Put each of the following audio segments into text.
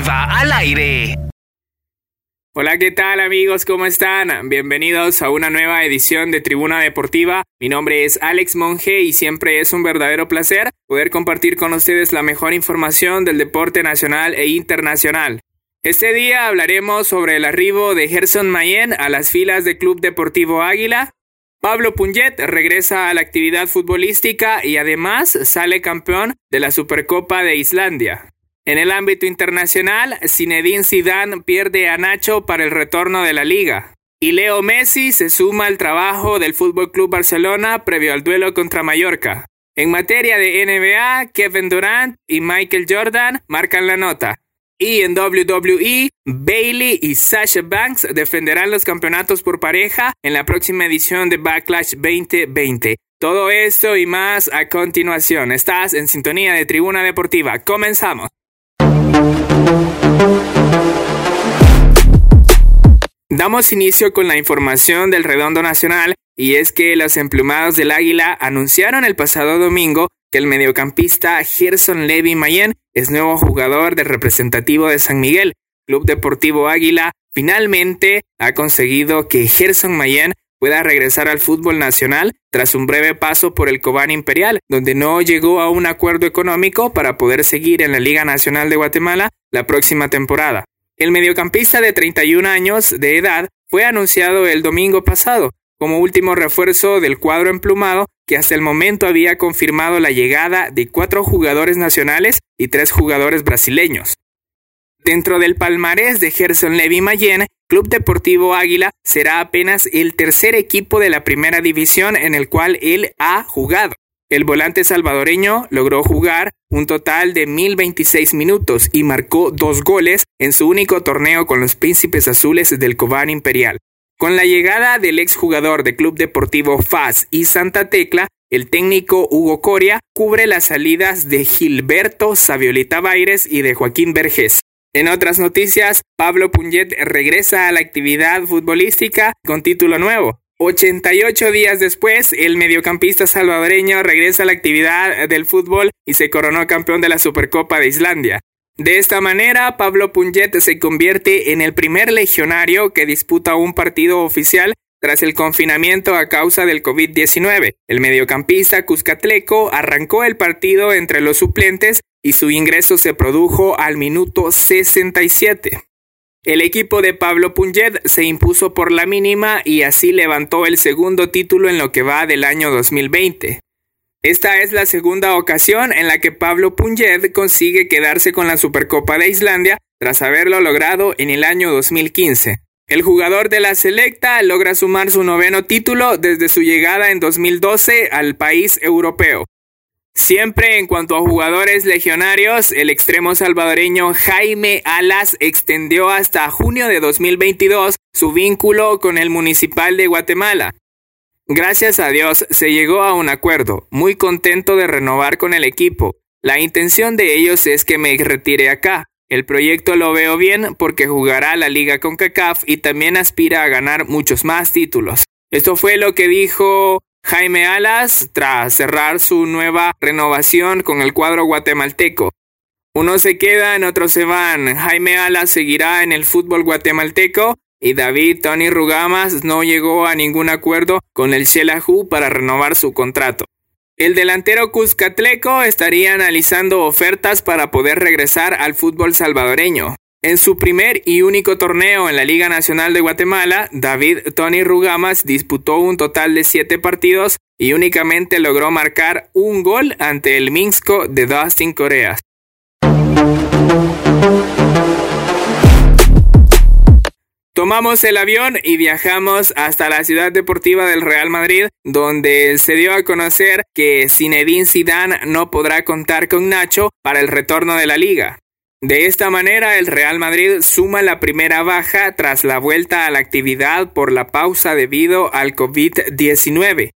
Al aire. Hola, ¿qué tal amigos? ¿Cómo están? Bienvenidos a una nueva edición de Tribuna Deportiva. Mi nombre es Alex Monge y siempre es un verdadero placer poder compartir con ustedes la mejor información del deporte nacional e internacional. Este día hablaremos sobre el arribo de Gerson Mayen a las filas del Club Deportivo Águila. Pablo Punget regresa a la actividad futbolística y además sale campeón de la Supercopa de Islandia. En el ámbito internacional, Zinedine Zidane pierde a Nacho para el retorno de la liga. Y Leo Messi se suma al trabajo del Fútbol Club Barcelona previo al duelo contra Mallorca. En materia de NBA, Kevin Durant y Michael Jordan marcan la nota. Y en WWE, Bailey y Sasha Banks defenderán los campeonatos por pareja en la próxima edición de Backlash 2020. Todo esto y más a continuación. Estás en sintonía de Tribuna Deportiva. Comenzamos. Damos inicio con la información del Redondo Nacional y es que los emplumados del Águila anunciaron el pasado domingo que el mediocampista Gerson Levy Mayen es nuevo jugador del representativo de San Miguel. Club Deportivo Águila finalmente ha conseguido que Gerson Mayen pueda regresar al fútbol nacional tras un breve paso por el Cobán Imperial, donde no llegó a un acuerdo económico para poder seguir en la Liga Nacional de Guatemala la próxima temporada. El mediocampista de 31 años de edad fue anunciado el domingo pasado como último refuerzo del cuadro emplumado que hasta el momento había confirmado la llegada de cuatro jugadores nacionales y tres jugadores brasileños. Dentro del palmarés de Gerson Levy Mayen, Club Deportivo Águila será apenas el tercer equipo de la primera división en el cual él ha jugado. El volante salvadoreño logró jugar un total de 1026 minutos y marcó dos goles en su único torneo con los Príncipes Azules del Cobán Imperial. Con la llegada del exjugador de Club Deportivo FAS y Santa Tecla, el técnico Hugo Coria cubre las salidas de Gilberto Saviolita Baires y de Joaquín Vergés. En otras noticias, Pablo Punget regresa a la actividad futbolística con título nuevo. 88 días después, el mediocampista salvadoreño regresa a la actividad del fútbol y se coronó campeón de la Supercopa de Islandia. De esta manera, Pablo Punget se convierte en el primer legionario que disputa un partido oficial tras el confinamiento a causa del COVID-19. El mediocampista Cuscatleco arrancó el partido entre los suplentes y su ingreso se produjo al minuto 67. El equipo de Pablo Punjed se impuso por la mínima y así levantó el segundo título en lo que va del año 2020. Esta es la segunda ocasión en la que Pablo Punjed consigue quedarse con la Supercopa de Islandia tras haberlo logrado en el año 2015. El jugador de la Selecta logra sumar su noveno título desde su llegada en 2012 al país europeo. Siempre en cuanto a jugadores legionarios, el extremo salvadoreño Jaime Alas extendió hasta junio de 2022 su vínculo con el Municipal de Guatemala. Gracias a Dios se llegó a un acuerdo, muy contento de renovar con el equipo. La intención de ellos es que me retire acá. El proyecto lo veo bien porque jugará la liga con CACAF y también aspira a ganar muchos más títulos. Esto fue lo que dijo Jaime Alas tras cerrar su nueva renovación con el cuadro guatemalteco. Unos se quedan, otros se van. Jaime Alas seguirá en el fútbol guatemalteco y David Tony Rugamas no llegó a ningún acuerdo con el Xelajú para renovar su contrato. El delantero Cuscatleco estaría analizando ofertas para poder regresar al fútbol salvadoreño. En su primer y único torneo en la Liga Nacional de Guatemala, David Tony Rugamas disputó un total de siete partidos y únicamente logró marcar un gol ante el Minsko de Dustin Coreas. Tomamos el avión y viajamos hasta la ciudad deportiva del Real Madrid, donde se dio a conocer que Zinedine Zidane no podrá contar con Nacho para el retorno de la liga. De esta manera, el Real Madrid suma la primera baja tras la vuelta a la actividad por la pausa debido al COVID-19.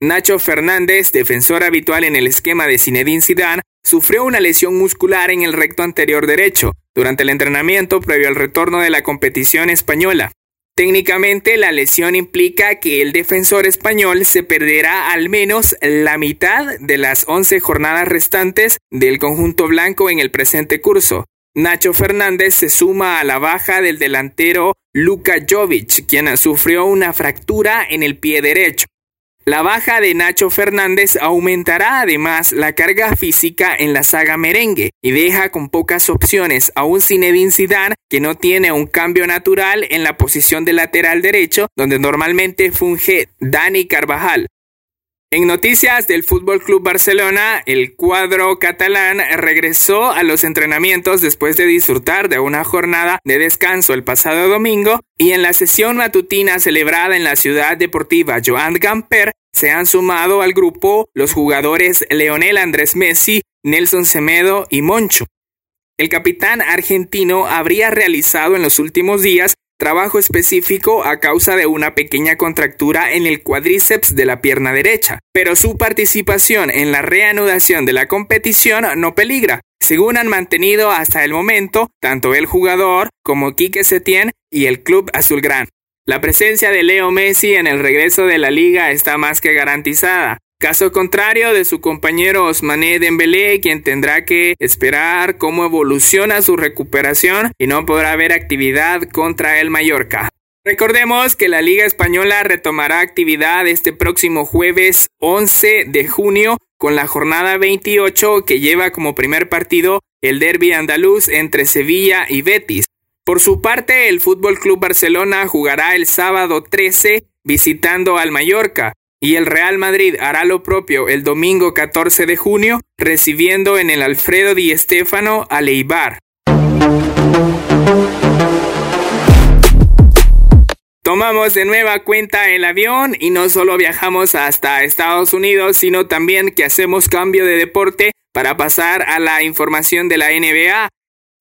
Nacho Fernández, defensor habitual en el esquema de Zinedine Zidane, sufrió una lesión muscular en el recto anterior derecho durante el entrenamiento previo al retorno de la competición española. Técnicamente, la lesión implica que el defensor español se perderá al menos la mitad de las 11 jornadas restantes del conjunto blanco en el presente curso. Nacho Fernández se suma a la baja del delantero Luka Jovic, quien sufrió una fractura en el pie derecho. La baja de Nacho Fernández aumentará además la carga física en la saga merengue y deja con pocas opciones a un Zinedine Zidane que no tiene un cambio natural en la posición de lateral derecho donde normalmente funge Dani Carvajal. En noticias del Fútbol Club Barcelona, el cuadro catalán regresó a los entrenamientos después de disfrutar de una jornada de descanso el pasado domingo y en la sesión matutina celebrada en la ciudad deportiva Joan Gamper se han sumado al grupo los jugadores Leonel Andrés Messi, Nelson Semedo y Moncho. El capitán argentino habría realizado en los últimos días trabajo específico a causa de una pequeña contractura en el cuádriceps de la pierna derecha, pero su participación en la reanudación de la competición no peligra, según han mantenido hasta el momento tanto el jugador como Quique Setién y el club azulgrán. La presencia de Leo Messi en el regreso de la liga está más que garantizada, Caso contrario de su compañero Osmané Dembélé, quien tendrá que esperar cómo evoluciona su recuperación y no podrá haber actividad contra el Mallorca. Recordemos que la Liga Española retomará actividad este próximo jueves 11 de junio con la jornada 28 que lleva como primer partido el derby andaluz entre Sevilla y Betis. Por su parte, el Fútbol Club Barcelona jugará el sábado 13 visitando al Mallorca y el Real Madrid hará lo propio el domingo 14 de junio, recibiendo en el Alfredo Di Stéfano a Leibar. Tomamos de nueva cuenta el avión y no solo viajamos hasta Estados Unidos, sino también que hacemos cambio de deporte para pasar a la información de la NBA.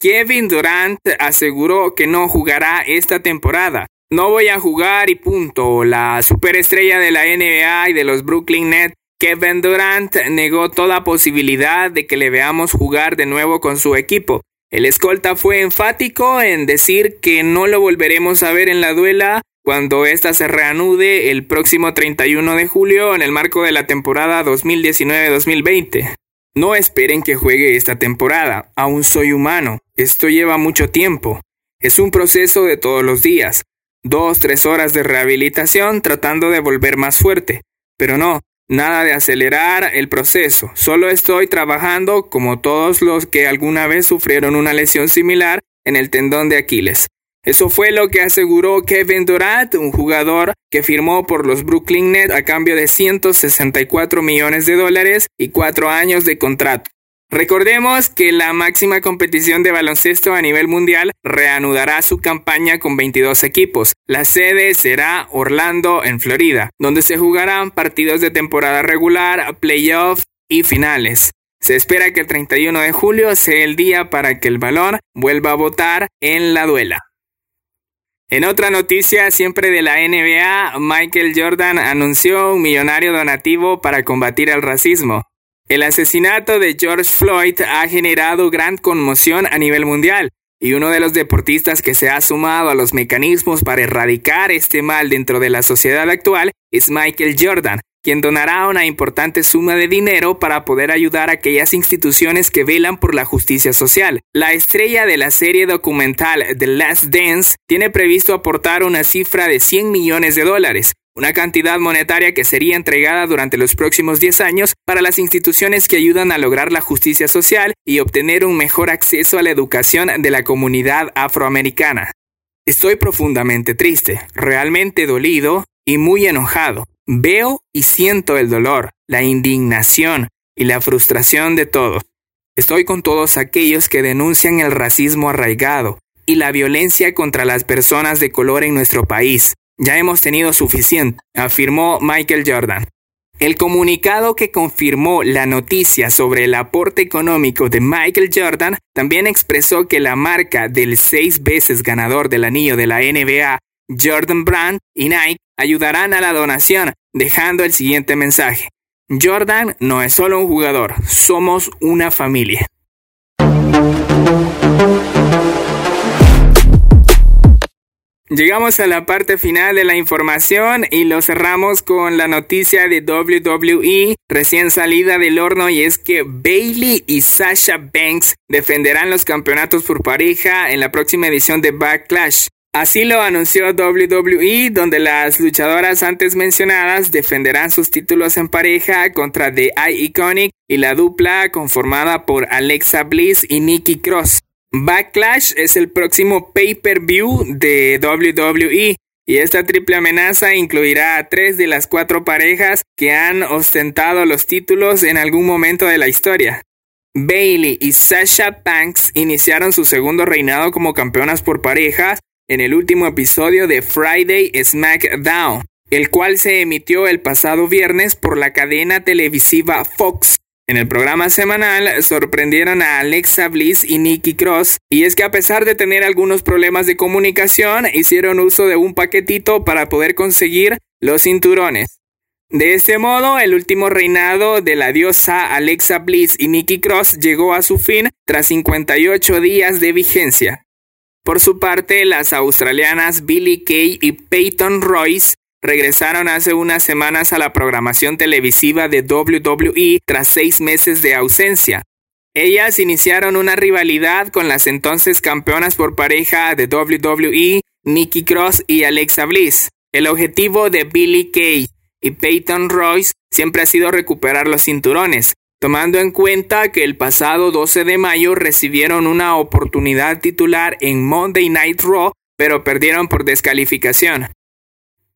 Kevin Durant aseguró que no jugará esta temporada. No voy a jugar y punto. La superestrella de la NBA y de los Brooklyn Nets, Kevin Durant, negó toda posibilidad de que le veamos jugar de nuevo con su equipo. El escolta fue enfático en decir que no lo volveremos a ver en la duela cuando ésta se reanude el próximo 31 de julio en el marco de la temporada 2019-2020. No esperen que juegue esta temporada, aún soy humano, esto lleva mucho tiempo. Es un proceso de todos los días dos, tres horas de rehabilitación tratando de volver más fuerte. Pero no, nada de acelerar el proceso. Solo estoy trabajando como todos los que alguna vez sufrieron una lesión similar en el tendón de Aquiles. Eso fue lo que aseguró Kevin Durant, un jugador que firmó por los Brooklyn Nets a cambio de 164 millones de dólares y cuatro años de contrato. Recordemos que la máxima competición de baloncesto a nivel mundial reanudará su campaña con 22 equipos. La sede será Orlando, en Florida, donde se jugarán partidos de temporada regular, playoff y finales. Se espera que el 31 de julio sea el día para que el balón vuelva a votar en la duela. En otra noticia, siempre de la NBA, Michael Jordan anunció un millonario donativo para combatir el racismo. El asesinato de George Floyd ha generado gran conmoción a nivel mundial y uno de los deportistas que se ha sumado a los mecanismos para erradicar este mal dentro de la sociedad actual es Michael Jordan, quien donará una importante suma de dinero para poder ayudar a aquellas instituciones que velan por la justicia social. La estrella de la serie documental The Last Dance tiene previsto aportar una cifra de 100 millones de dólares, una cantidad monetaria que sería entregada durante los próximos 10 años para las instituciones que ayudan a lograr la justicia social y obtener un mejor acceso a la educación de la comunidad afroamericana. Estoy profundamente triste, realmente dolido y muy enojado. Veo y siento el dolor, la indignación y la frustración de todos. Estoy con todos aquellos que denuncian el racismo arraigado y la violencia contra las personas de color en nuestro país. Ya hemos tenido suficiente, afirmó Michael Jordan. El comunicado que confirmó la noticia sobre el aporte económico de Michael Jordan también expresó que la marca del seis veces ganador del anillo de la NBA, Jordan Brand y Nike ayudarán a la donación, dejando el siguiente mensaje. Jordan no es solo un jugador, somos una familia. Llegamos a la parte final de la información y lo cerramos con la noticia de WWE recién salida del horno y es que Bailey y Sasha Banks defenderán los campeonatos por pareja en la próxima edición de Backlash. Así lo anunció WWE, donde las luchadoras antes mencionadas defenderán sus títulos en pareja contra The Iconic y la dupla conformada por Alexa Bliss y Nikki Cross. Backlash es el próximo pay-per-view de WWE y esta triple amenaza incluirá a tres de las cuatro parejas que han ostentado los títulos en algún momento de la historia. Bailey y Sasha Banks iniciaron su segundo reinado como campeonas por parejas en el último episodio de Friday SmackDown, el cual se emitió el pasado viernes por la cadena televisiva Fox. En el programa semanal sorprendieron a Alexa Bliss y Nikki Cross, y es que a pesar de tener algunos problemas de comunicación, hicieron uso de un paquetito para poder conseguir los cinturones. De este modo, el último reinado de la diosa Alexa Bliss y Nikki Cross llegó a su fin tras 58 días de vigencia. Por su parte, las australianas Billy Kay y Peyton Royce regresaron hace unas semanas a la programación televisiva de WWE tras seis meses de ausencia. Ellas iniciaron una rivalidad con las entonces campeonas por pareja de WWE, Nikki Cross y Alexa Bliss. El objetivo de Billy Kay y Peyton Royce siempre ha sido recuperar los cinturones, tomando en cuenta que el pasado 12 de mayo recibieron una oportunidad titular en Monday Night Raw, pero perdieron por descalificación.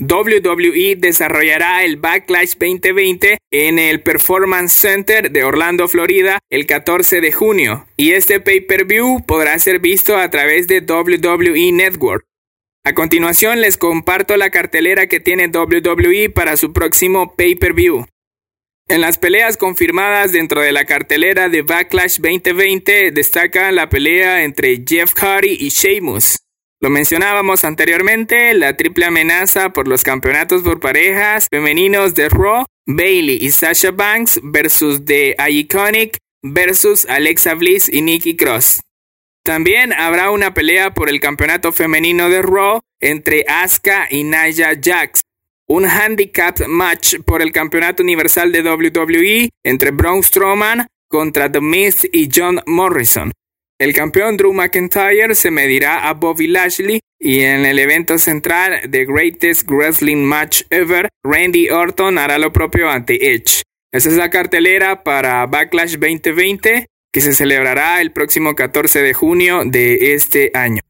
WWE desarrollará el Backlash 2020 en el Performance Center de Orlando, Florida, el 14 de junio, y este pay-per-view podrá ser visto a través de WWE Network. A continuación les comparto la cartelera que tiene WWE para su próximo pay-per-view. En las peleas confirmadas dentro de la cartelera de Backlash 2020 destaca la pelea entre Jeff Hardy y Sheamus. Lo mencionábamos anteriormente, la triple amenaza por los campeonatos por parejas femeninos de Raw, Bailey y Sasha Banks versus The Iconic versus Alexa Bliss y Nikki Cross. También habrá una pelea por el campeonato femenino de Raw entre Asuka y Nia Jax. Un handicap match por el campeonato universal de WWE entre Braun Strowman contra The Miz y John Morrison. El campeón Drew McIntyre se medirá a Bobby Lashley y en el evento central The Greatest Wrestling Match Ever, Randy Orton hará lo propio ante Edge. Esa es la cartelera para Backlash 2020 que se celebrará el próximo 14 de junio de este año.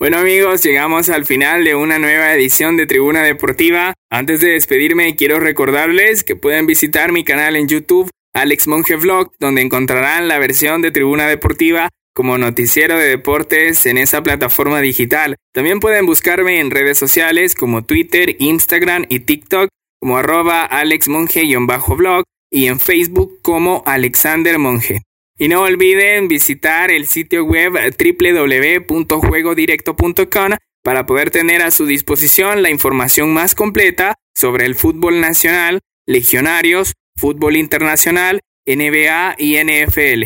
Bueno amigos, llegamos al final de una nueva edición de Tribuna Deportiva. Antes de despedirme, quiero recordarles que pueden visitar mi canal en YouTube, Alex Monge Vlog, donde encontrarán la versión de Tribuna Deportiva como noticiero de deportes en esa plataforma digital. También pueden buscarme en redes sociales como Twitter, Instagram y TikTok como arroba alexmonge-blog y en Facebook como Alexander Monge. Y no olviden visitar el sitio web www.juegodirecto.com para poder tener a su disposición la información más completa sobre el fútbol nacional, legionarios, fútbol internacional, NBA y NFL.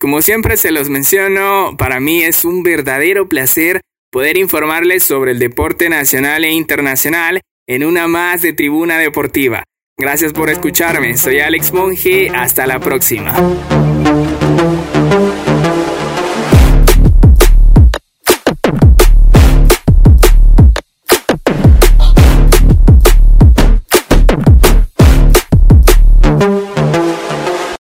Como siempre se los menciono, para mí es un verdadero placer poder informarles sobre el deporte nacional e internacional en una más de Tribuna Deportiva. Gracias por escucharme, soy Alex Monge, hasta la próxima. Thank you.